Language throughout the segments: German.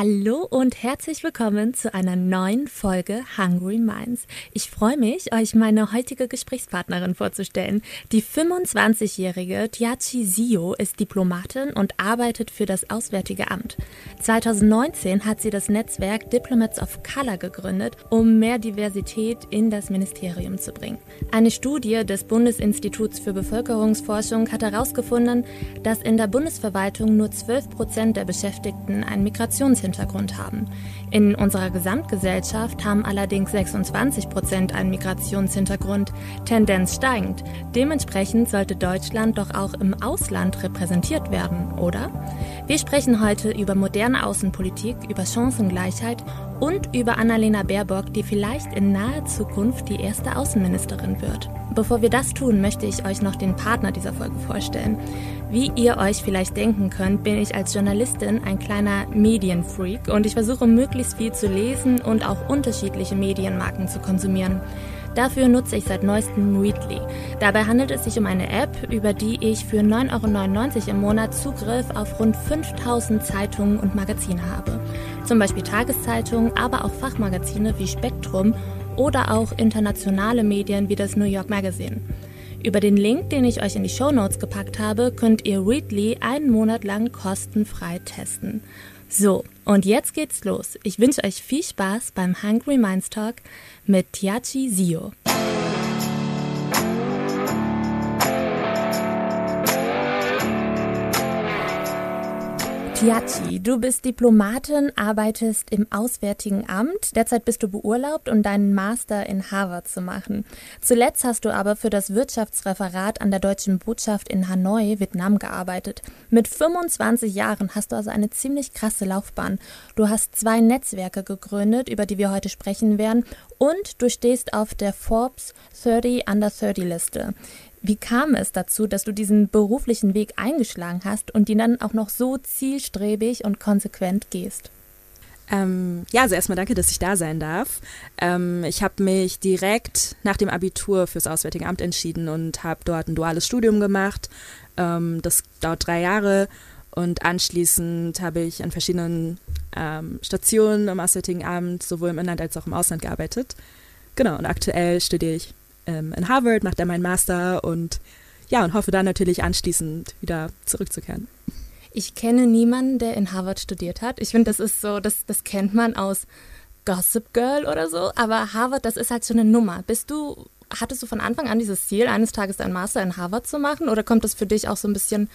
Hallo und herzlich willkommen zu einer neuen Folge Hungry Minds. Ich freue mich, euch meine heutige Gesprächspartnerin vorzustellen. Die 25-jährige Tiachi Sio ist Diplomatin und arbeitet für das Auswärtige Amt. 2019 hat sie das Netzwerk Diplomats of Color gegründet, um mehr Diversität in das Ministerium zu bringen. Eine Studie des Bundesinstituts für Bevölkerungsforschung hat herausgefunden, dass in der Bundesverwaltung nur 12 Prozent der Beschäftigten einen Migrationshintergrund Migrationshintergrund haben. In unserer Gesamtgesellschaft haben allerdings 26 Prozent einen Migrationshintergrund, Tendenz steigend. Dementsprechend sollte Deutschland doch auch im Ausland repräsentiert werden, oder? Wir sprechen heute über moderne Außenpolitik, über Chancengleichheit und über Annalena Baerbock, die vielleicht in naher Zukunft die erste Außenministerin wird. Bevor wir das tun, möchte ich euch noch den Partner dieser Folge vorstellen. Wie ihr euch vielleicht denken könnt, bin ich als Journalistin ein kleiner Medienfreak und ich versuche möglichst viel zu lesen und auch unterschiedliche Medienmarken zu konsumieren. Dafür nutze ich seit neuestem Readly. Dabei handelt es sich um eine App, über die ich für 9,99 Euro im Monat Zugriff auf rund 5000 Zeitungen und Magazine habe. Zum Beispiel Tageszeitungen, aber auch Fachmagazine wie Spektrum oder auch internationale Medien wie das New York Magazine. Über den Link, den ich euch in die Show Notes gepackt habe, könnt ihr Readly einen Monat lang kostenfrei testen. So, und jetzt geht's los. Ich wünsche euch viel Spaß beim Hungry Minds Talk mit Tiachi Sio. Tiachi, du bist Diplomatin, arbeitest im Auswärtigen Amt. Derzeit bist du beurlaubt, um deinen Master in Harvard zu machen. Zuletzt hast du aber für das Wirtschaftsreferat an der deutschen Botschaft in Hanoi, Vietnam, gearbeitet. Mit 25 Jahren hast du also eine ziemlich krasse Laufbahn. Du hast zwei Netzwerke gegründet, über die wir heute sprechen werden, und du stehst auf der Forbes 30 Under 30 Liste. Wie kam es dazu, dass du diesen beruflichen Weg eingeschlagen hast und ihn dann auch noch so zielstrebig und konsequent gehst? Ähm, ja, also erstmal danke, dass ich da sein darf. Ähm, ich habe mich direkt nach dem Abitur fürs Auswärtige Amt entschieden und habe dort ein duales Studium gemacht. Ähm, das dauert drei Jahre und anschließend habe ich an verschiedenen ähm, Stationen im Auswärtigen Amt sowohl im Inland als auch im Ausland gearbeitet. Genau, und aktuell studiere ich ähm, in Harvard, mache da meinen Master und ja, und hoffe dann natürlich anschließend wieder zurückzukehren. Ich kenne niemanden, der in Harvard studiert hat. Ich finde, das ist so, das, das kennt man aus Gossip Girl oder so, aber Harvard, das ist halt so eine Nummer. Bist du, hattest du von Anfang an dieses Ziel, eines Tages deinen Master in Harvard zu machen oder kommt das für dich auch so ein bisschen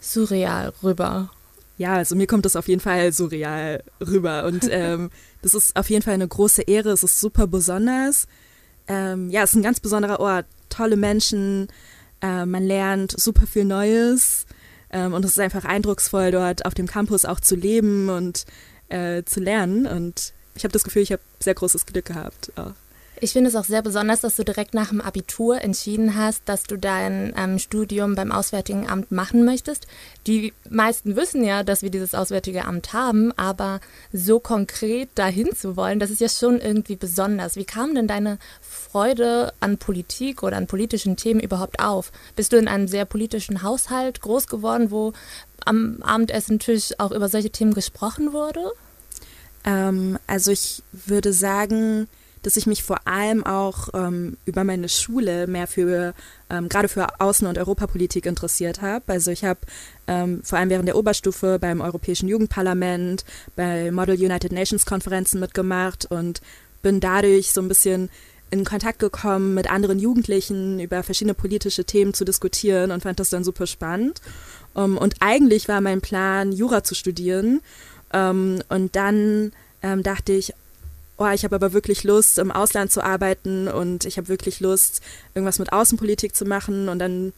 surreal rüber? Ja, also mir kommt das auf jeden Fall surreal rüber und ähm, das ist auf jeden Fall eine große Ehre, es ist super besonders ähm, ja, es ist ein ganz besonderer Ort. Tolle Menschen, äh, man lernt super viel Neues ähm, und es ist einfach eindrucksvoll, dort auf dem Campus auch zu leben und äh, zu lernen. Und ich habe das Gefühl, ich habe sehr großes Glück gehabt. Auch. Ich finde es auch sehr besonders, dass du direkt nach dem Abitur entschieden hast, dass du dein ähm, Studium beim Auswärtigen Amt machen möchtest. Die meisten wissen ja, dass wir dieses Auswärtige Amt haben, aber so konkret dahin zu wollen, das ist ja schon irgendwie besonders. Wie kam denn deine Freude an Politik oder an politischen Themen überhaupt auf? Bist du in einem sehr politischen Haushalt groß geworden, wo am Abendessentisch auch über solche Themen gesprochen wurde? Ähm, also ich würde sagen, dass ich mich vor allem auch ähm, über meine Schule mehr für, ähm, gerade für Außen- und Europapolitik interessiert habe. Also ich habe ähm, vor allem während der Oberstufe beim Europäischen Jugendparlament, bei Model United Nations Konferenzen mitgemacht und bin dadurch so ein bisschen in Kontakt gekommen mit anderen Jugendlichen über verschiedene politische Themen zu diskutieren und fand das dann super spannend. Um, und eigentlich war mein Plan, Jura zu studieren. Um, und dann ähm, dachte ich, oh, ich habe aber wirklich Lust, im Ausland zu arbeiten und ich habe wirklich Lust, irgendwas mit Außenpolitik zu machen. Und dann,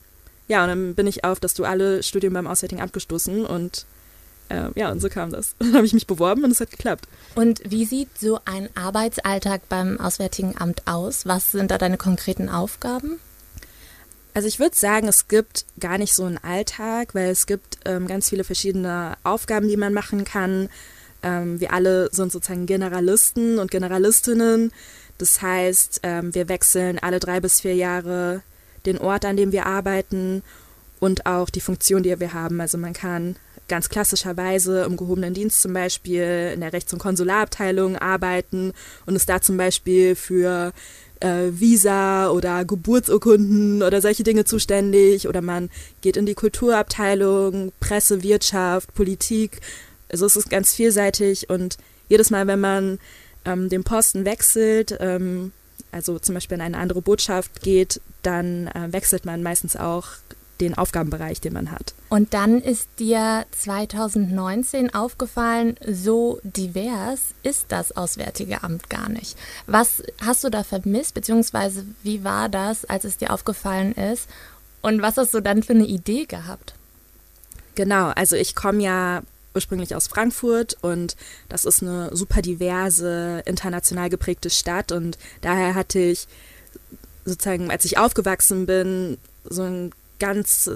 ja, und dann bin ich auf das duale Studium beim Auswärtigen Amt gestoßen und äh, ja, und so kam das. Dann habe ich mich beworben und es hat geklappt. Und wie sieht so ein Arbeitsalltag beim Auswärtigen Amt aus? Was sind da deine konkreten Aufgaben? Also ich würde sagen, es gibt gar nicht so einen Alltag, weil es gibt ähm, ganz viele verschiedene Aufgaben, die man machen kann. Ähm, wir alle sind sozusagen Generalisten und Generalistinnen. Das heißt, ähm, wir wechseln alle drei bis vier Jahre den Ort, an dem wir arbeiten und auch die Funktion, die wir haben. Also man kann ganz klassischerweise im gehobenen Dienst zum Beispiel in der Rechts- und Konsularabteilung arbeiten und ist da zum Beispiel für äh, Visa oder Geburtsurkunden oder solche Dinge zuständig oder man geht in die Kulturabteilung, Presse, Wirtschaft, Politik. Also es ist ganz vielseitig und jedes Mal, wenn man ähm, den Posten wechselt, ähm, also zum Beispiel in eine andere Botschaft geht, dann äh, wechselt man meistens auch den Aufgabenbereich, den man hat. Und dann ist dir 2019 aufgefallen, so divers ist das Auswärtige Amt gar nicht. Was hast du da vermisst, beziehungsweise wie war das, als es dir aufgefallen ist? Und was hast du dann für eine Idee gehabt? Genau, also ich komme ja ursprünglich aus Frankfurt und das ist eine super diverse, international geprägte Stadt und daher hatte ich sozusagen, als ich aufgewachsen bin, so ein ganz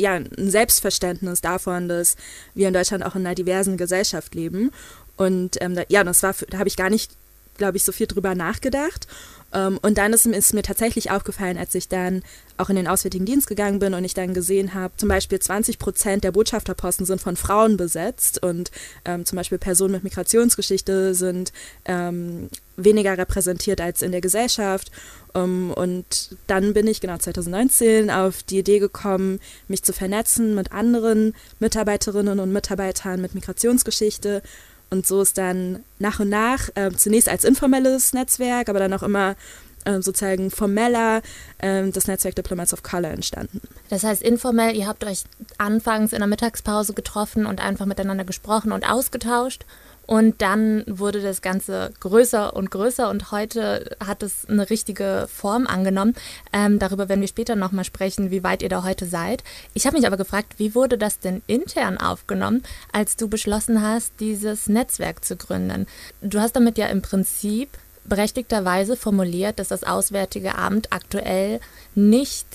ja, ein Selbstverständnis davon, dass wir in Deutschland auch in einer diversen Gesellschaft leben. Und ähm, da, ja, das war, da habe ich gar nicht, glaube ich, so viel drüber nachgedacht. Ähm, und dann ist, ist, mir tatsächlich aufgefallen, als ich dann auch in den Auswärtigen Dienst gegangen bin und ich dann gesehen habe, zum Beispiel 20 Prozent der Botschafterposten sind von Frauen besetzt und ähm, zum Beispiel Personen mit Migrationsgeschichte sind ähm, weniger repräsentiert als in der Gesellschaft. Um, und dann bin ich genau 2019 auf die Idee gekommen, mich zu vernetzen mit anderen Mitarbeiterinnen und Mitarbeitern mit Migrationsgeschichte und so ist dann nach und nach, äh, zunächst als informelles Netzwerk, aber dann auch immer äh, sozusagen formeller äh, das Netzwerk Diplomats of Color entstanden. Das heißt informell, ihr habt euch anfangs in der Mittagspause getroffen und einfach miteinander gesprochen und ausgetauscht und dann wurde das Ganze größer und größer und heute hat es eine richtige Form angenommen. Ähm, darüber werden wir später nochmal sprechen, wie weit ihr da heute seid. Ich habe mich aber gefragt, wie wurde das denn intern aufgenommen, als du beschlossen hast, dieses Netzwerk zu gründen? Du hast damit ja im Prinzip berechtigterweise formuliert, dass das Auswärtige Amt aktuell nicht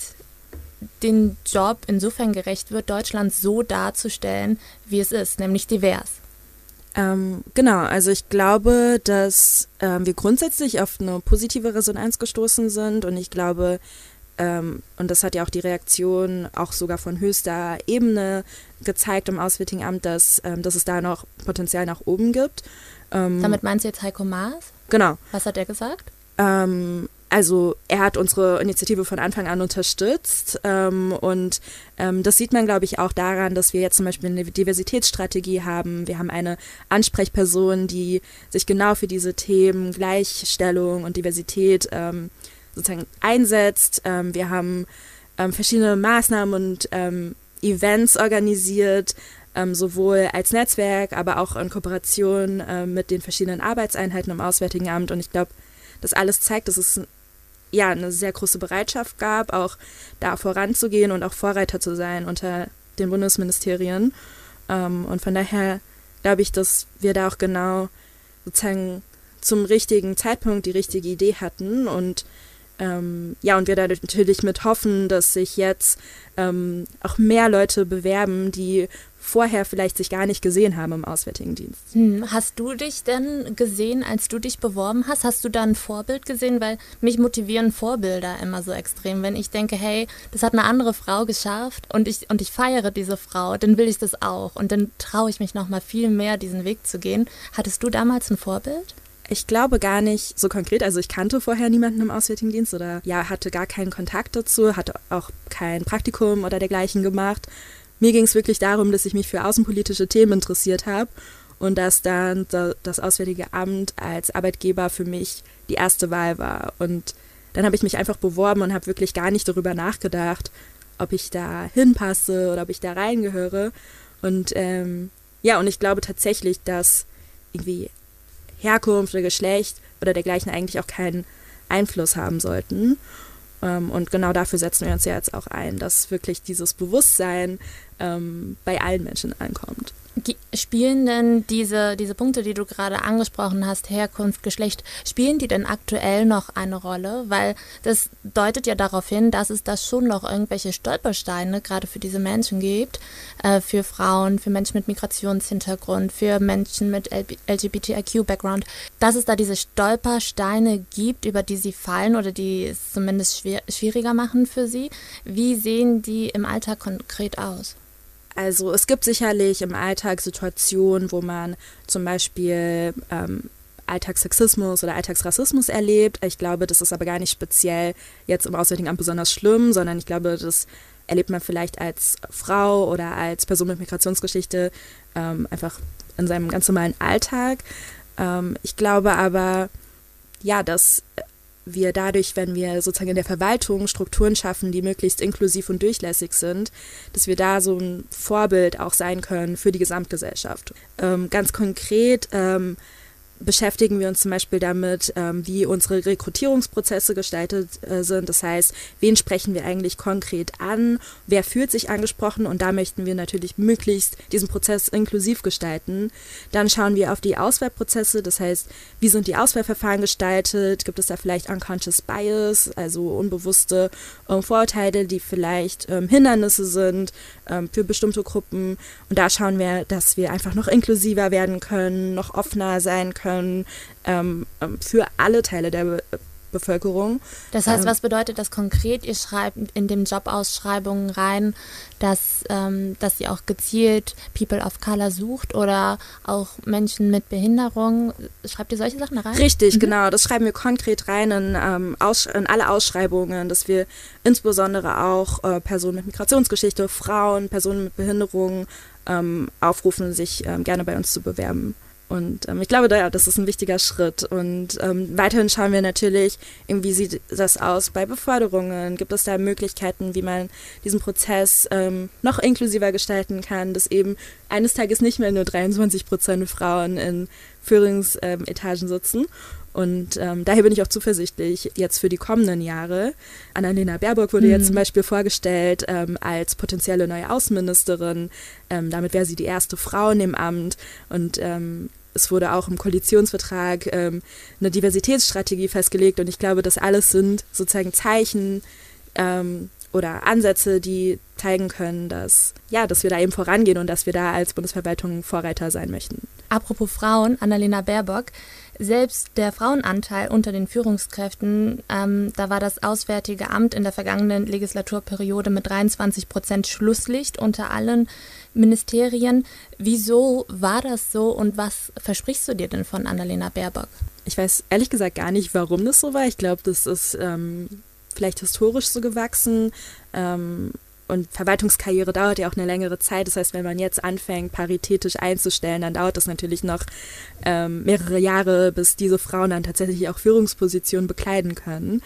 den Job insofern gerecht wird, Deutschland so darzustellen, wie es ist, nämlich divers. Ähm, genau, also ich glaube, dass ähm, wir grundsätzlich auf eine positive Resonanz gestoßen sind und ich glaube, ähm, und das hat ja auch die Reaktion auch sogar von höchster Ebene gezeigt im Auswärtigen Amt, dass, ähm, dass es da noch Potenzial nach oben gibt. Ähm, Damit meinst du jetzt Heiko Maas? Genau. Was hat er gesagt? Ähm, also er hat unsere Initiative von Anfang an unterstützt ähm, und ähm, das sieht man, glaube ich, auch daran, dass wir jetzt zum Beispiel eine Diversitätsstrategie haben. Wir haben eine Ansprechperson, die sich genau für diese Themen Gleichstellung und Diversität ähm, sozusagen einsetzt. Ähm, wir haben ähm, verschiedene Maßnahmen und ähm, Events organisiert, sowohl als Netzwerk, aber auch in Kooperation mit den verschiedenen Arbeitseinheiten im Auswärtigen Amt. Und ich glaube, das alles zeigt, dass es ja eine sehr große Bereitschaft gab, auch da voranzugehen und auch Vorreiter zu sein unter den Bundesministerien. Ähm, und von daher glaube ich, dass wir da auch genau sozusagen zum richtigen Zeitpunkt die richtige Idee hatten und ähm, ja, und wir da natürlich mit hoffen, dass sich jetzt ähm, auch mehr Leute bewerben, die vorher vielleicht sich gar nicht gesehen haben im Auswärtigen Dienst. Hm, hast du dich denn gesehen, als du dich beworben hast? Hast du da ein Vorbild gesehen? Weil mich motivieren Vorbilder immer so extrem. Wenn ich denke, hey, das hat eine andere Frau geschafft und ich, und ich feiere diese Frau, dann will ich das auch. Und dann traue ich mich noch mal viel mehr, diesen Weg zu gehen. Hattest du damals ein Vorbild? Ich glaube gar nicht so konkret. Also ich kannte vorher niemanden im Auswärtigen Dienst oder ja, hatte gar keinen Kontakt dazu, hatte auch kein Praktikum oder dergleichen gemacht. Mir ging es wirklich darum, dass ich mich für außenpolitische Themen interessiert habe und dass dann das Auswärtige Amt als Arbeitgeber für mich die erste Wahl war. Und dann habe ich mich einfach beworben und habe wirklich gar nicht darüber nachgedacht, ob ich da hinpasse oder ob ich da reingehöre. Und ähm, ja, und ich glaube tatsächlich, dass irgendwie Herkunft oder Geschlecht oder dergleichen eigentlich auch keinen Einfluss haben sollten. Ähm, und genau dafür setzen wir uns ja jetzt auch ein, dass wirklich dieses Bewusstsein ähm, bei allen Menschen ankommt. Spielen denn diese, diese Punkte, die du gerade angesprochen hast, Herkunft, Geschlecht, spielen die denn aktuell noch eine Rolle? Weil das deutet ja darauf hin, dass es da schon noch irgendwelche Stolpersteine gerade für diese Menschen gibt, äh, für Frauen, für Menschen mit Migrationshintergrund, für Menschen mit LGBTIQ-Background, dass es da diese Stolpersteine gibt, über die sie fallen oder die es zumindest schwer, schwieriger machen für sie. Wie sehen die im Alltag konkret aus? Also es gibt sicherlich im Alltag Situationen, wo man zum Beispiel ähm, Alltagssexismus oder Alltagsrassismus erlebt. Ich glaube, das ist aber gar nicht speziell jetzt im Auswärtigen Amt besonders schlimm, sondern ich glaube, das erlebt man vielleicht als Frau oder als Person mit Migrationsgeschichte ähm, einfach in seinem ganz normalen Alltag. Ähm, ich glaube aber, ja, dass wir dadurch, wenn wir sozusagen in der Verwaltung Strukturen schaffen, die möglichst inklusiv und durchlässig sind, dass wir da so ein Vorbild auch sein können für die Gesamtgesellschaft. Ähm, ganz konkret ähm, beschäftigen wir uns zum Beispiel damit, ähm, wie unsere Rekrutierungsprozesse gestaltet äh, sind. Das heißt, wen sprechen wir eigentlich konkret an, wer fühlt sich angesprochen und da möchten wir natürlich möglichst diesen Prozess inklusiv gestalten. Dann schauen wir auf die Auswahlprozesse, das heißt, wie sind die Auswahlverfahren gestaltet, gibt es da vielleicht unconscious bias, also unbewusste äh, Vorurteile, die vielleicht ähm, Hindernisse sind ähm, für bestimmte Gruppen. Und da schauen wir, dass wir einfach noch inklusiver werden können, noch offener sein können können ähm, ähm, für alle Teile der Be Bevölkerung. Das heißt, ähm, was bedeutet das konkret? Ihr schreibt in den Jobausschreibungen rein, dass, ähm, dass ihr auch gezielt People of Color sucht oder auch Menschen mit Behinderung. Schreibt ihr solche Sachen rein? Richtig, mhm. genau. Das schreiben wir konkret rein in, ähm, in alle Ausschreibungen, dass wir insbesondere auch äh, Personen mit Migrationsgeschichte, Frauen, Personen mit Behinderung ähm, aufrufen, sich ähm, gerne bei uns zu bewerben. Und ähm, ich glaube, da, ja, das ist ein wichtiger Schritt. Und ähm, weiterhin schauen wir natürlich, wie sieht das aus bei Beförderungen? Gibt es da Möglichkeiten, wie man diesen Prozess ähm, noch inklusiver gestalten kann, dass eben eines Tages nicht mehr nur 23 Prozent Frauen in Führungsetagen sitzen? Und ähm, daher bin ich auch zuversichtlich jetzt für die kommenden Jahre. Annalena Baerbock wurde mhm. jetzt zum Beispiel vorgestellt ähm, als potenzielle neue Außenministerin. Ähm, damit wäre sie die erste Frau in dem Amt. Und ähm, es wurde auch im Koalitionsvertrag ähm, eine Diversitätsstrategie festgelegt. Und ich glaube, das alles sind sozusagen Zeichen ähm, oder Ansätze, die zeigen können, dass, ja, dass wir da eben vorangehen und dass wir da als Bundesverwaltung Vorreiter sein möchten. Apropos Frauen, Annalena Baerbock, selbst der Frauenanteil unter den Führungskräften, ähm, da war das Auswärtige Amt in der vergangenen Legislaturperiode mit 23 Prozent Schlusslicht unter allen Ministerien. Wieso war das so und was versprichst du dir denn von Annalena Baerbock? Ich weiß ehrlich gesagt gar nicht, warum das so war. Ich glaube, das ist ähm, vielleicht historisch so gewachsen. Ähm, und Verwaltungskarriere dauert ja auch eine längere Zeit. Das heißt, wenn man jetzt anfängt, paritätisch einzustellen, dann dauert das natürlich noch ähm, mehrere Jahre, bis diese Frauen dann tatsächlich auch Führungspositionen bekleiden können.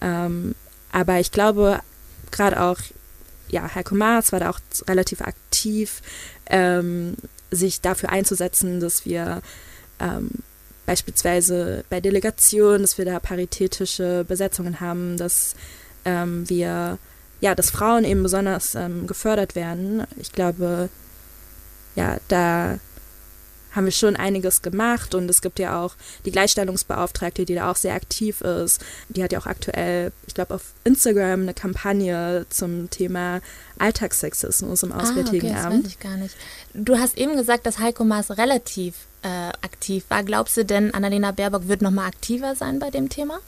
Ähm, aber ich glaube, gerade auch, ja, Heiko Maas war da auch relativ aktiv, ähm, sich dafür einzusetzen, dass wir ähm, beispielsweise bei Delegationen, dass wir da paritätische Besetzungen haben, dass ähm, wir ja, dass Frauen eben besonders ähm, gefördert werden. Ich glaube, ja, da haben wir schon einiges gemacht und es gibt ja auch die Gleichstellungsbeauftragte, die da auch sehr aktiv ist. Die hat ja auch aktuell, ich glaube, auf Instagram eine Kampagne zum Thema Alltagssexismus im Auswärtigen ah, okay, Amt. Das weiß ich gar nicht. Du hast eben gesagt, dass Heiko Maas relativ äh, aktiv war. Glaubst du denn, Annalena Baerbock wird nochmal aktiver sein bei dem Thema?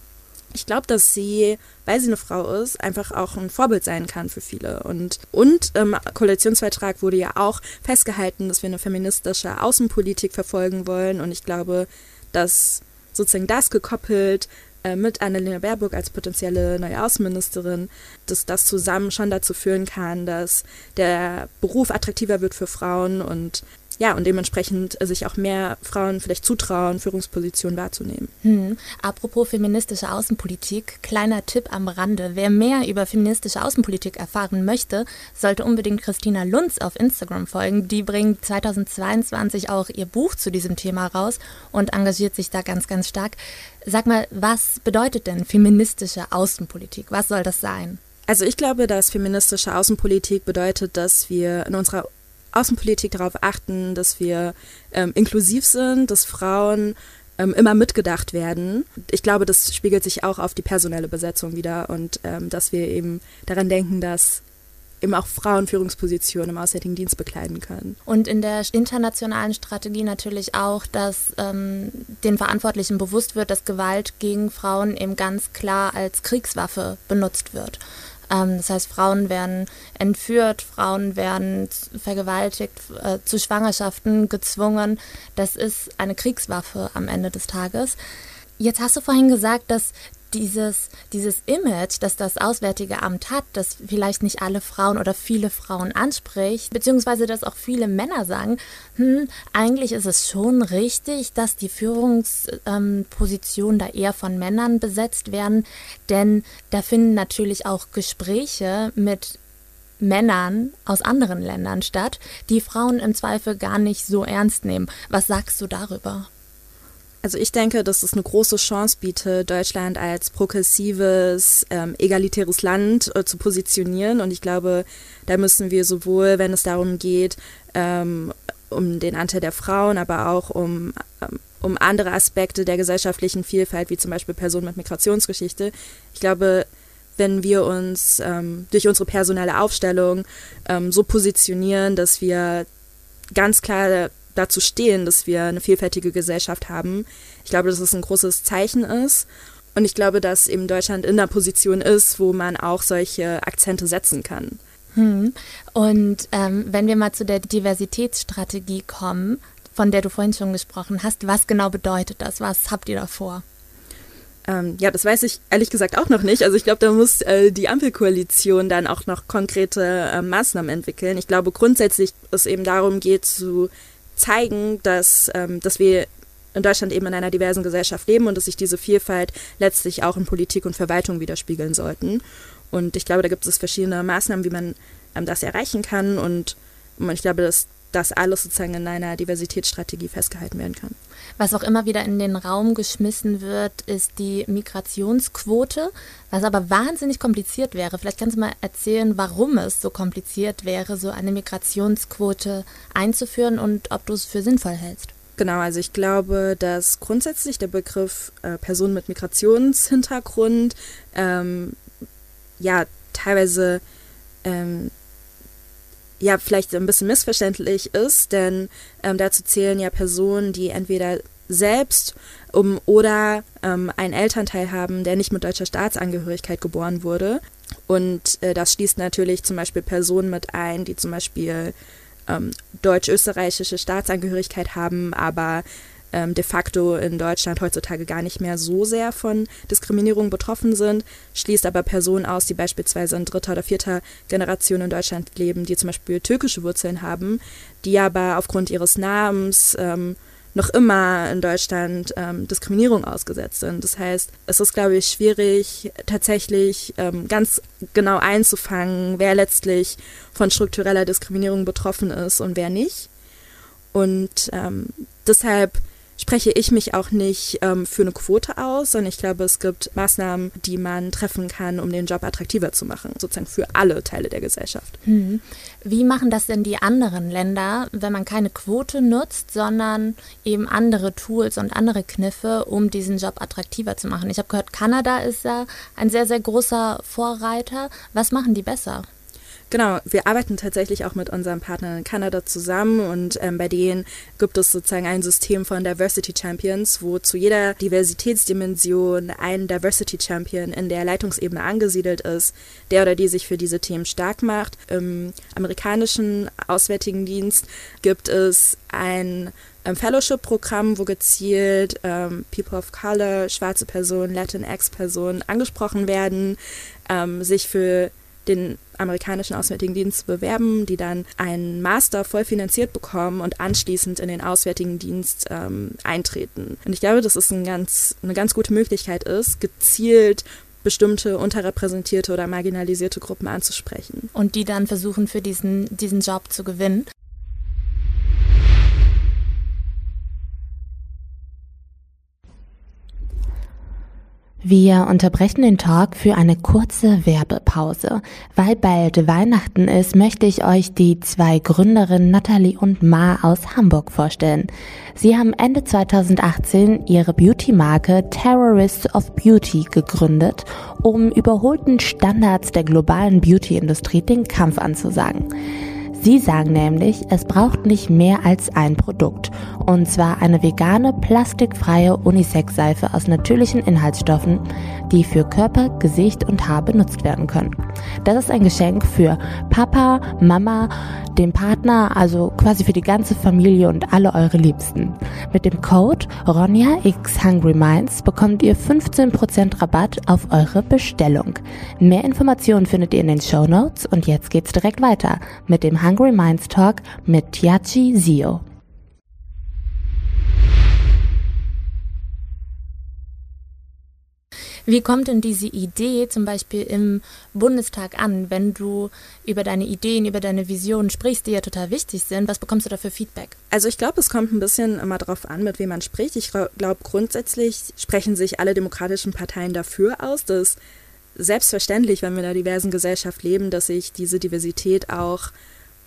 Ich glaube, dass sie, weil sie eine Frau ist, einfach auch ein Vorbild sein kann für viele. Und, und im Koalitionsvertrag wurde ja auch festgehalten, dass wir eine feministische Außenpolitik verfolgen wollen. Und ich glaube, dass sozusagen das gekoppelt äh, mit Annalena Baerbock als potenzielle neue Außenministerin, dass das zusammen schon dazu führen kann, dass der Beruf attraktiver wird für Frauen und ja, und dementsprechend sich auch mehr Frauen vielleicht zutrauen, Führungspositionen wahrzunehmen. Hm. Apropos feministische Außenpolitik, kleiner Tipp am Rande. Wer mehr über feministische Außenpolitik erfahren möchte, sollte unbedingt Christina Lunz auf Instagram folgen. Die bringt 2022 auch ihr Buch zu diesem Thema raus und engagiert sich da ganz, ganz stark. Sag mal, was bedeutet denn feministische Außenpolitik? Was soll das sein? Also ich glaube, dass feministische Außenpolitik bedeutet, dass wir in unserer Außenpolitik darauf achten, dass wir ähm, inklusiv sind, dass Frauen ähm, immer mitgedacht werden. Ich glaube, das spiegelt sich auch auf die personelle Besetzung wieder und ähm, dass wir eben daran denken, dass eben auch Frauen Führungspositionen im Auswärtigen Dienst bekleiden können. Und in der internationalen Strategie natürlich auch, dass ähm, den Verantwortlichen bewusst wird, dass Gewalt gegen Frauen eben ganz klar als Kriegswaffe benutzt wird. Ähm, das heißt, Frauen werden entführt, Frauen werden vergewaltigt, äh, zu Schwangerschaften gezwungen. Das ist eine Kriegswaffe am Ende des Tages. Jetzt hast du vorhin gesagt, dass dieses, dieses Image, das das Auswärtige Amt hat, das vielleicht nicht alle Frauen oder viele Frauen anspricht, beziehungsweise dass auch viele Männer sagen, hm, eigentlich ist es schon richtig, dass die Führungspositionen da eher von Männern besetzt werden, denn da finden natürlich auch Gespräche mit Männern aus anderen Ländern statt, die Frauen im Zweifel gar nicht so ernst nehmen. Was sagst du darüber? Also ich denke, dass es eine große Chance bietet, Deutschland als progressives, ähm, egalitäres Land äh, zu positionieren. Und ich glaube, da müssen wir sowohl, wenn es darum geht, ähm, um den Anteil der Frauen, aber auch um, ähm, um andere Aspekte der gesellschaftlichen Vielfalt, wie zum Beispiel Personen mit Migrationsgeschichte. Ich glaube, wenn wir uns ähm, durch unsere personelle Aufstellung ähm, so positionieren, dass wir ganz klar dazu stehen, dass wir eine vielfältige Gesellschaft haben. Ich glaube, dass es ein großes Zeichen ist. Und ich glaube, dass eben Deutschland in der Position ist, wo man auch solche Akzente setzen kann. Hm. Und ähm, wenn wir mal zu der Diversitätsstrategie kommen, von der du vorhin schon gesprochen hast, was genau bedeutet das? Was habt ihr da vor? Ähm, ja, das weiß ich ehrlich gesagt auch noch nicht. Also ich glaube, da muss äh, die Ampelkoalition dann auch noch konkrete äh, Maßnahmen entwickeln. Ich glaube grundsätzlich, es eben darum geht, zu zeigen, dass, ähm, dass wir in Deutschland eben in einer diversen Gesellschaft leben und dass sich diese Vielfalt letztlich auch in Politik und Verwaltung widerspiegeln sollten. Und ich glaube, da gibt es verschiedene Maßnahmen, wie man ähm, das erreichen kann. Und, und ich glaube, dass das alles sozusagen in einer Diversitätsstrategie festgehalten werden kann. Was auch immer wieder in den Raum geschmissen wird, ist die Migrationsquote, was aber wahnsinnig kompliziert wäre. Vielleicht kannst du mal erzählen, warum es so kompliziert wäre, so eine Migrationsquote einzuführen und ob du es für sinnvoll hältst. Genau, also ich glaube, dass grundsätzlich der Begriff äh, Person mit Migrationshintergrund ähm, ja teilweise ähm, ja vielleicht ein bisschen missverständlich ist, denn ähm, dazu zählen ja Personen, die entweder selbst um, oder ähm, einen Elternteil haben, der nicht mit deutscher Staatsangehörigkeit geboren wurde. Und äh, das schließt natürlich zum Beispiel Personen mit ein, die zum Beispiel ähm, deutsch-österreichische Staatsangehörigkeit haben, aber ähm, de facto in Deutschland heutzutage gar nicht mehr so sehr von Diskriminierung betroffen sind, schließt aber Personen aus, die beispielsweise in dritter oder vierter Generation in Deutschland leben, die zum Beispiel türkische Wurzeln haben, die aber aufgrund ihres Namens ähm, noch immer in Deutschland ähm, Diskriminierung ausgesetzt sind. Das heißt, es ist, glaube ich, schwierig, tatsächlich ähm, ganz genau einzufangen, wer letztlich von struktureller Diskriminierung betroffen ist und wer nicht. Und ähm, deshalb spreche ich mich auch nicht ähm, für eine Quote aus, sondern ich glaube, es gibt Maßnahmen, die man treffen kann, um den Job attraktiver zu machen, sozusagen für alle Teile der Gesellschaft. Hm. Wie machen das denn die anderen Länder, wenn man keine Quote nutzt, sondern eben andere Tools und andere Kniffe, um diesen Job attraktiver zu machen? Ich habe gehört, Kanada ist da ein sehr, sehr großer Vorreiter. Was machen die besser? Genau, wir arbeiten tatsächlich auch mit unseren Partnern in Kanada zusammen und ähm, bei denen gibt es sozusagen ein System von Diversity Champions, wo zu jeder Diversitätsdimension ein Diversity Champion in der Leitungsebene angesiedelt ist, der oder die sich für diese Themen stark macht. Im amerikanischen Auswärtigen Dienst gibt es ein ähm, Fellowship-Programm, wo gezielt ähm, People of Color, schwarze Personen, Latinx-Personen angesprochen werden, ähm, sich für den amerikanischen Auswärtigen Dienst bewerben, die dann einen Master voll finanziert bekommen und anschließend in den Auswärtigen Dienst ähm, eintreten. Und ich glaube, dass es ein ganz, eine ganz gute Möglichkeit ist, gezielt bestimmte unterrepräsentierte oder marginalisierte Gruppen anzusprechen. Und die dann versuchen, für diesen, diesen Job zu gewinnen. Wir unterbrechen den Talk für eine kurze Werbepause. Weil bald Weihnachten ist, möchte ich euch die zwei Gründerinnen Natalie und Ma aus Hamburg vorstellen. Sie haben Ende 2018 ihre Beauty-Marke Terrorists of Beauty gegründet, um überholten Standards der globalen Beauty-Industrie den Kampf anzusagen. Sie sagen nämlich, es braucht nicht mehr als ein Produkt. Und zwar eine vegane, plastikfreie Unisex-Seife aus natürlichen Inhaltsstoffen, die für Körper, Gesicht und Haar benutzt werden können. Das ist ein Geschenk für Papa, Mama, den Partner, also quasi für die ganze Familie und alle eure Liebsten. Mit dem Code Ronja X Hungry Minds bekommt ihr 15% Rabatt auf eure Bestellung. Mehr Informationen findet ihr in den Show Notes und jetzt geht's direkt weiter mit dem Hungry Minds Talk mit Tiachi Zio. Wie kommt denn diese Idee zum Beispiel im Bundestag an, wenn du über deine Ideen, über deine Visionen sprichst, die ja total wichtig sind? Was bekommst du da für Feedback? Also ich glaube, es kommt ein bisschen immer darauf an, mit wem man spricht. Ich glaube, grundsätzlich sprechen sich alle demokratischen Parteien dafür aus, dass selbstverständlich, wenn wir in einer diversen Gesellschaft leben, dass sich diese Diversität auch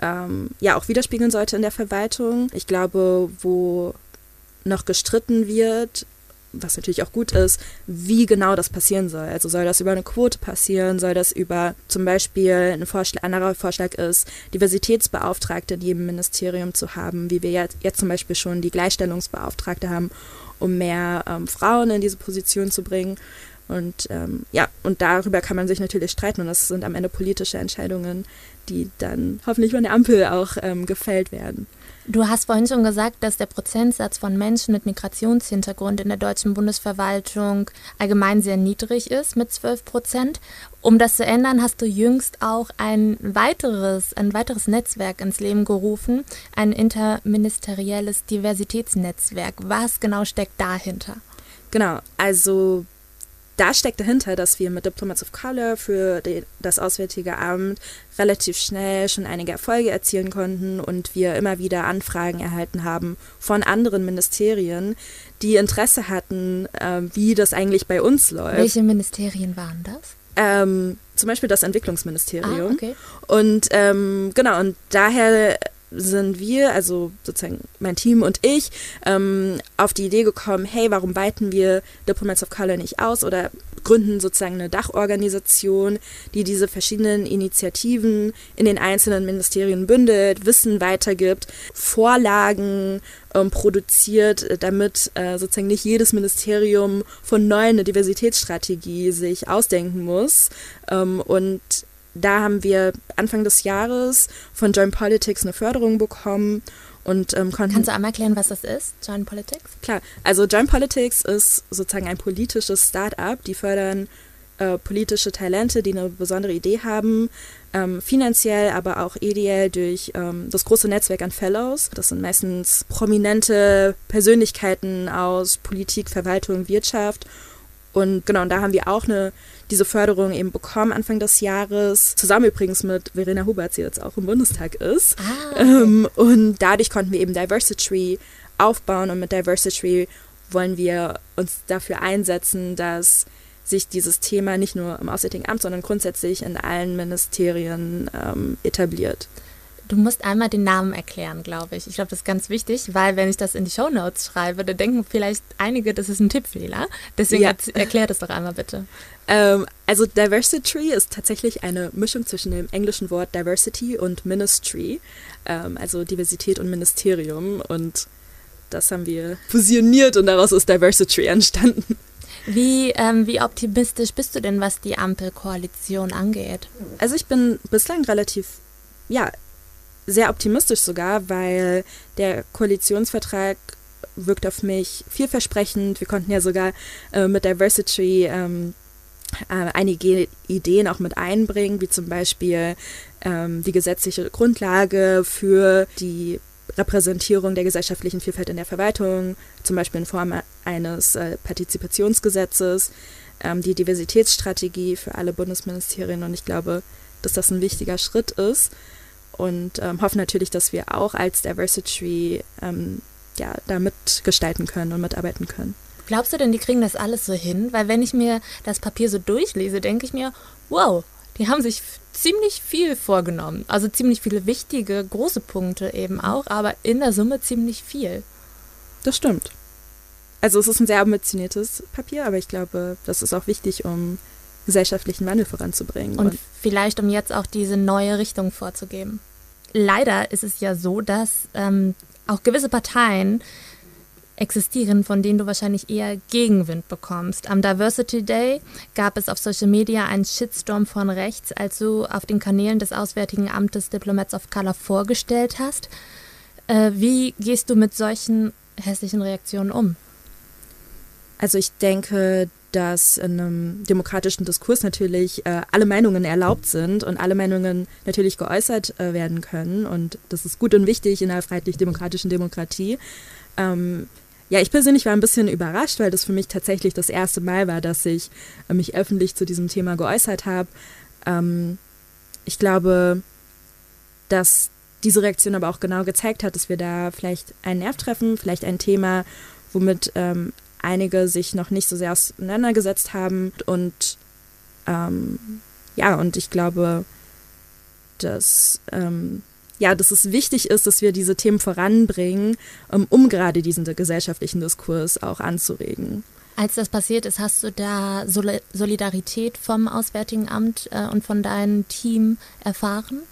ähm, ja auch widerspiegeln sollte in der Verwaltung. Ich glaube, wo noch gestritten wird, was natürlich auch gut ist, wie genau das passieren soll. Also soll das über eine Quote passieren, soll das über zum Beispiel ein Vorschlag, anderer Vorschlag ist, Diversitätsbeauftragte in jedem Ministerium zu haben, wie wir jetzt, jetzt zum Beispiel schon die Gleichstellungsbeauftragte haben, um mehr ähm, Frauen in diese Position zu bringen. Und ähm, ja, und darüber kann man sich natürlich streiten und das sind am Ende politische Entscheidungen, die dann hoffentlich von der Ampel auch ähm, gefällt werden. Du hast vorhin schon gesagt, dass der Prozentsatz von Menschen mit Migrationshintergrund in der deutschen Bundesverwaltung allgemein sehr niedrig ist, mit 12 Prozent. Um das zu ändern, hast du jüngst auch ein weiteres, ein weiteres Netzwerk ins Leben gerufen, ein interministerielles Diversitätsnetzwerk. Was genau steckt dahinter? Genau, also da steckt dahinter, dass wir mit Diplomats of Color für die, das Auswärtige Amt relativ schnell schon einige Erfolge erzielen konnten und wir immer wieder Anfragen erhalten haben von anderen Ministerien, die Interesse hatten, äh, wie das eigentlich bei uns läuft. Welche Ministerien waren das? Ähm, zum Beispiel das Entwicklungsministerium. Ah, okay. Und ähm, genau, und daher sind wir, also sozusagen mein Team und ich, ähm, auf die Idee gekommen, hey, warum weiten wir Diplomats of Color nicht aus oder gründen sozusagen eine Dachorganisation, die diese verschiedenen Initiativen in den einzelnen Ministerien bündelt, Wissen weitergibt, Vorlagen ähm, produziert, damit äh, sozusagen nicht jedes Ministerium von neu eine Diversitätsstrategie sich ausdenken muss ähm, und da haben wir Anfang des Jahres von Joint Politics eine Förderung bekommen und ähm, konnten. Kannst du einmal erklären, was das ist, Joint Politics? Klar, also Joint Politics ist sozusagen ein politisches Start-up, die fördern äh, politische Talente, die eine besondere Idee haben, ähm, finanziell, aber auch ideell durch ähm, das große Netzwerk an Fellows. Das sind meistens prominente Persönlichkeiten aus Politik, Verwaltung, Wirtschaft. Und genau, und da haben wir auch eine diese Förderung eben bekommen Anfang des Jahres, zusammen übrigens mit Verena Hubert, die jetzt auch im Bundestag ist. Ah, okay. ähm, und dadurch konnten wir eben Diversity aufbauen und mit Diversity wollen wir uns dafür einsetzen, dass sich dieses Thema nicht nur im Auswärtigen Amt, sondern grundsätzlich in allen Ministerien ähm, etabliert. Du musst einmal den Namen erklären, glaube ich. Ich glaube, das ist ganz wichtig, weil wenn ich das in die Show Notes schreibe, dann denken vielleicht einige, das ist ein Tippfehler. Deswegen ja. erklär das doch einmal bitte. Ähm, also Diversity ist tatsächlich eine Mischung zwischen dem englischen Wort Diversity und Ministry, ähm, also Diversität und Ministerium. Und das haben wir fusioniert und daraus ist Diversity entstanden. Wie, ähm, wie optimistisch bist du denn, was die Ampelkoalition angeht? Also ich bin bislang relativ, ja, sehr optimistisch sogar, weil der Koalitionsvertrag wirkt auf mich vielversprechend. Wir konnten ja sogar äh, mit Diversity ähm, äh, einige Ideen auch mit einbringen, wie zum Beispiel ähm, die gesetzliche Grundlage für die Repräsentierung der gesellschaftlichen Vielfalt in der Verwaltung, zum Beispiel in Form eines äh, Partizipationsgesetzes, ähm, die Diversitätsstrategie für alle Bundesministerien und ich glaube, dass das ein wichtiger Schritt ist und ähm, hoffen natürlich, dass wir auch als Diversity ähm, ja, da mitgestalten können und mitarbeiten können. Glaubst du denn, die kriegen das alles so hin? Weil wenn ich mir das Papier so durchlese, denke ich mir, wow, die haben sich ziemlich viel vorgenommen. Also ziemlich viele wichtige, große Punkte eben auch, aber in der Summe ziemlich viel. Das stimmt. Also es ist ein sehr ambitioniertes Papier, aber ich glaube, das ist auch wichtig, um gesellschaftlichen Wandel voranzubringen. Und, und vielleicht, um jetzt auch diese neue Richtung vorzugeben. Leider ist es ja so, dass ähm, auch gewisse Parteien existieren, von denen du wahrscheinlich eher Gegenwind bekommst. Am Diversity Day gab es auf Social Media einen Shitstorm von rechts, als du auf den Kanälen des Auswärtigen Amtes Diplomats of Color vorgestellt hast. Äh, wie gehst du mit solchen hässlichen Reaktionen um? Also ich denke, dass in einem demokratischen Diskurs natürlich äh, alle Meinungen erlaubt sind und alle Meinungen natürlich geäußert äh, werden können. Und das ist gut und wichtig in einer freiheitlich-demokratischen Demokratie. Ähm, ja, ich persönlich war ein bisschen überrascht, weil das für mich tatsächlich das erste Mal war, dass ich äh, mich öffentlich zu diesem Thema geäußert habe. Ähm, ich glaube, dass diese Reaktion aber auch genau gezeigt hat, dass wir da vielleicht einen Nerv treffen, vielleicht ein Thema, womit ähm, einige sich noch nicht so sehr auseinandergesetzt haben. Und ähm, ja, und ich glaube, dass ähm, ja, dass es wichtig ist, dass wir diese Themen voranbringen, um, um gerade diesen gesellschaftlichen Diskurs auch anzuregen. Als das passiert ist, hast du da Solidarität vom Auswärtigen Amt äh, und von deinem Team erfahren?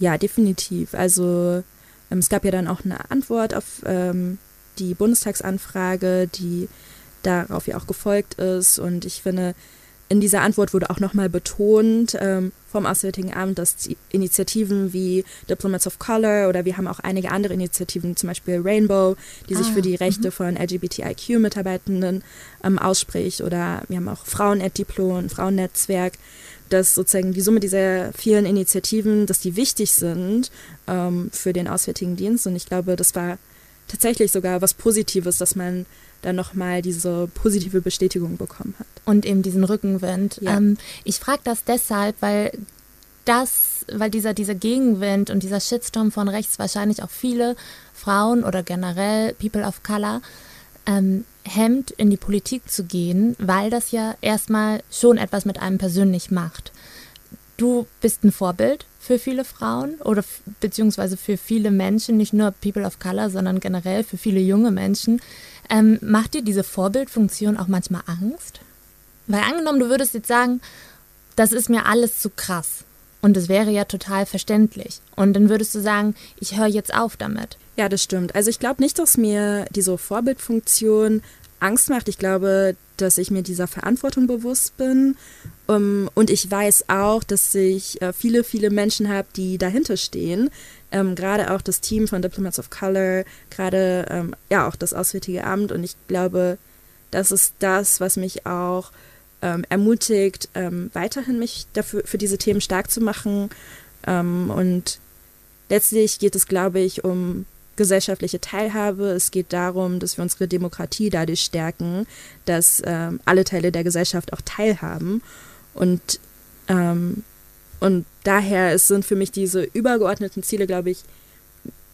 Ja, definitiv. Also ähm, es gab ja dann auch eine Antwort auf ähm, die Bundestagsanfrage, die darauf ja auch gefolgt ist. Und ich finde, in dieser Antwort wurde auch nochmal betont ähm, vom Auswärtigen Amt, dass Initiativen wie Diplomats of Color oder wir haben auch einige andere Initiativen, zum Beispiel Rainbow, die sich ah, für die Rechte -hmm. von LGBTIQ-Mitarbeitenden ähm, ausspricht oder wir haben auch Frauen at Diplo, ein Frauennetzwerk, dass sozusagen die Summe dieser vielen Initiativen, dass die wichtig sind ähm, für den Auswärtigen Dienst und ich glaube, das war tatsächlich sogar was Positives, dass man dann nochmal diese positive Bestätigung bekommen hat. Und eben diesen Rückenwind. Ja. Ähm, ich frage das deshalb, weil das, weil dieser, dieser Gegenwind und dieser Shitstorm von rechts wahrscheinlich auch viele Frauen oder generell People of Color ähm, hemmt, in die Politik zu gehen, weil das ja erstmal schon etwas mit einem persönlich macht. Du bist ein Vorbild für viele Frauen oder beziehungsweise für viele Menschen, nicht nur People of Color, sondern generell für viele junge Menschen. Ähm, macht dir diese Vorbildfunktion auch manchmal Angst? Weil angenommen, du würdest jetzt sagen, das ist mir alles zu krass. Und es wäre ja total verständlich. Und dann würdest du sagen, ich höre jetzt auf damit. Ja, das stimmt. Also ich glaube nicht, dass mir diese Vorbildfunktion Angst macht. Ich glaube, dass ich mir dieser Verantwortung bewusst bin. Um, und ich weiß auch, dass ich äh, viele, viele Menschen habe, die dahinter stehen. Ähm, gerade auch das Team von Diplomats of Color, gerade ähm, ja auch das Auswärtige Amt. Und ich glaube, das ist das, was mich auch ähm, ermutigt, ähm, weiterhin mich dafür für diese Themen stark zu machen. Ähm, und letztlich geht es, glaube ich, um gesellschaftliche Teilhabe. Es geht darum, dass wir unsere Demokratie dadurch stärken, dass ähm, alle Teile der Gesellschaft auch teilhaben. Und, ähm, und daher sind für mich diese übergeordneten Ziele, glaube ich,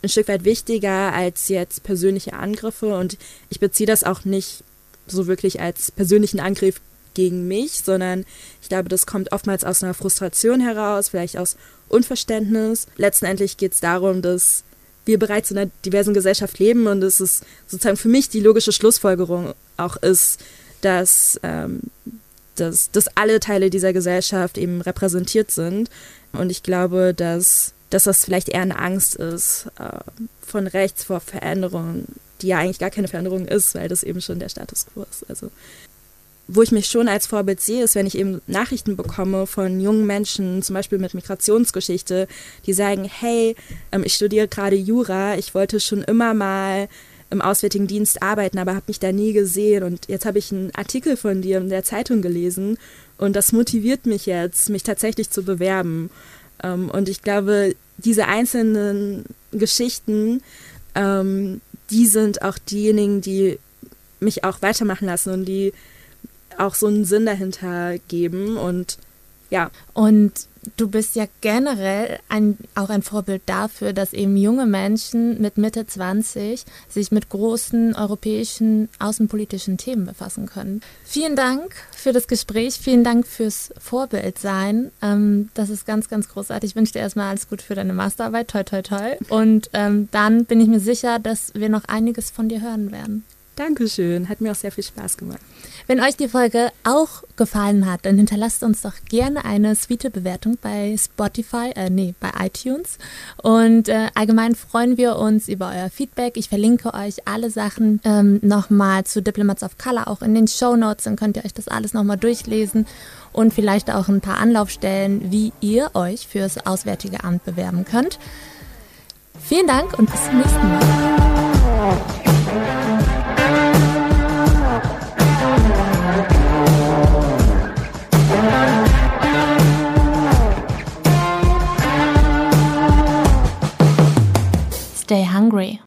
ein Stück weit wichtiger als jetzt persönliche Angriffe. Und ich beziehe das auch nicht so wirklich als persönlichen Angriff gegen mich, sondern ich glaube, das kommt oftmals aus einer Frustration heraus, vielleicht aus Unverständnis. Letztendlich geht es darum, dass wir bereits in einer diversen Gesellschaft leben und es ist sozusagen für mich die logische Schlussfolgerung auch ist, dass, ähm, dass, dass alle Teile dieser Gesellschaft eben repräsentiert sind. Und ich glaube, dass, dass das vielleicht eher eine Angst ist äh, von rechts vor Veränderung, die ja eigentlich gar keine Veränderung ist, weil das eben schon der Status quo ist. Also wo ich mich schon als Vorbild sehe, ist, wenn ich eben Nachrichten bekomme von jungen Menschen, zum Beispiel mit Migrationsgeschichte, die sagen, hey, ähm, ich studiere gerade Jura, ich wollte schon immer mal im Auswärtigen Dienst arbeiten, aber habe mich da nie gesehen und jetzt habe ich einen Artikel von dir in der Zeitung gelesen und das motiviert mich jetzt, mich tatsächlich zu bewerben. Ähm, und ich glaube, diese einzelnen Geschichten, ähm, die sind auch diejenigen, die mich auch weitermachen lassen und die auch so einen Sinn dahinter geben und ja. Und du bist ja generell ein, auch ein Vorbild dafür, dass eben junge Menschen mit Mitte 20 sich mit großen europäischen außenpolitischen Themen befassen können. Vielen Dank für das Gespräch, vielen Dank fürs Vorbildsein. Ähm, das ist ganz, ganz großartig. Ich wünsche dir erstmal alles Gute für deine Masterarbeit. Toi, toi, toi. Und ähm, dann bin ich mir sicher, dass wir noch einiges von dir hören werden. Dankeschön, hat mir auch sehr viel Spaß gemacht. Wenn euch die Folge auch gefallen hat, dann hinterlasst uns doch gerne eine sweete Bewertung bei Spotify, äh, nee, bei iTunes. Und äh, allgemein freuen wir uns über euer Feedback. Ich verlinke euch alle Sachen ähm, nochmal zu Diplomats of Color auch in den Show Notes. Dann könnt ihr euch das alles nochmal durchlesen und vielleicht auch ein paar Anlaufstellen, wie ihr euch fürs Auswärtige Amt bewerben könnt. Vielen Dank und bis zum nächsten Mal. stay hungry.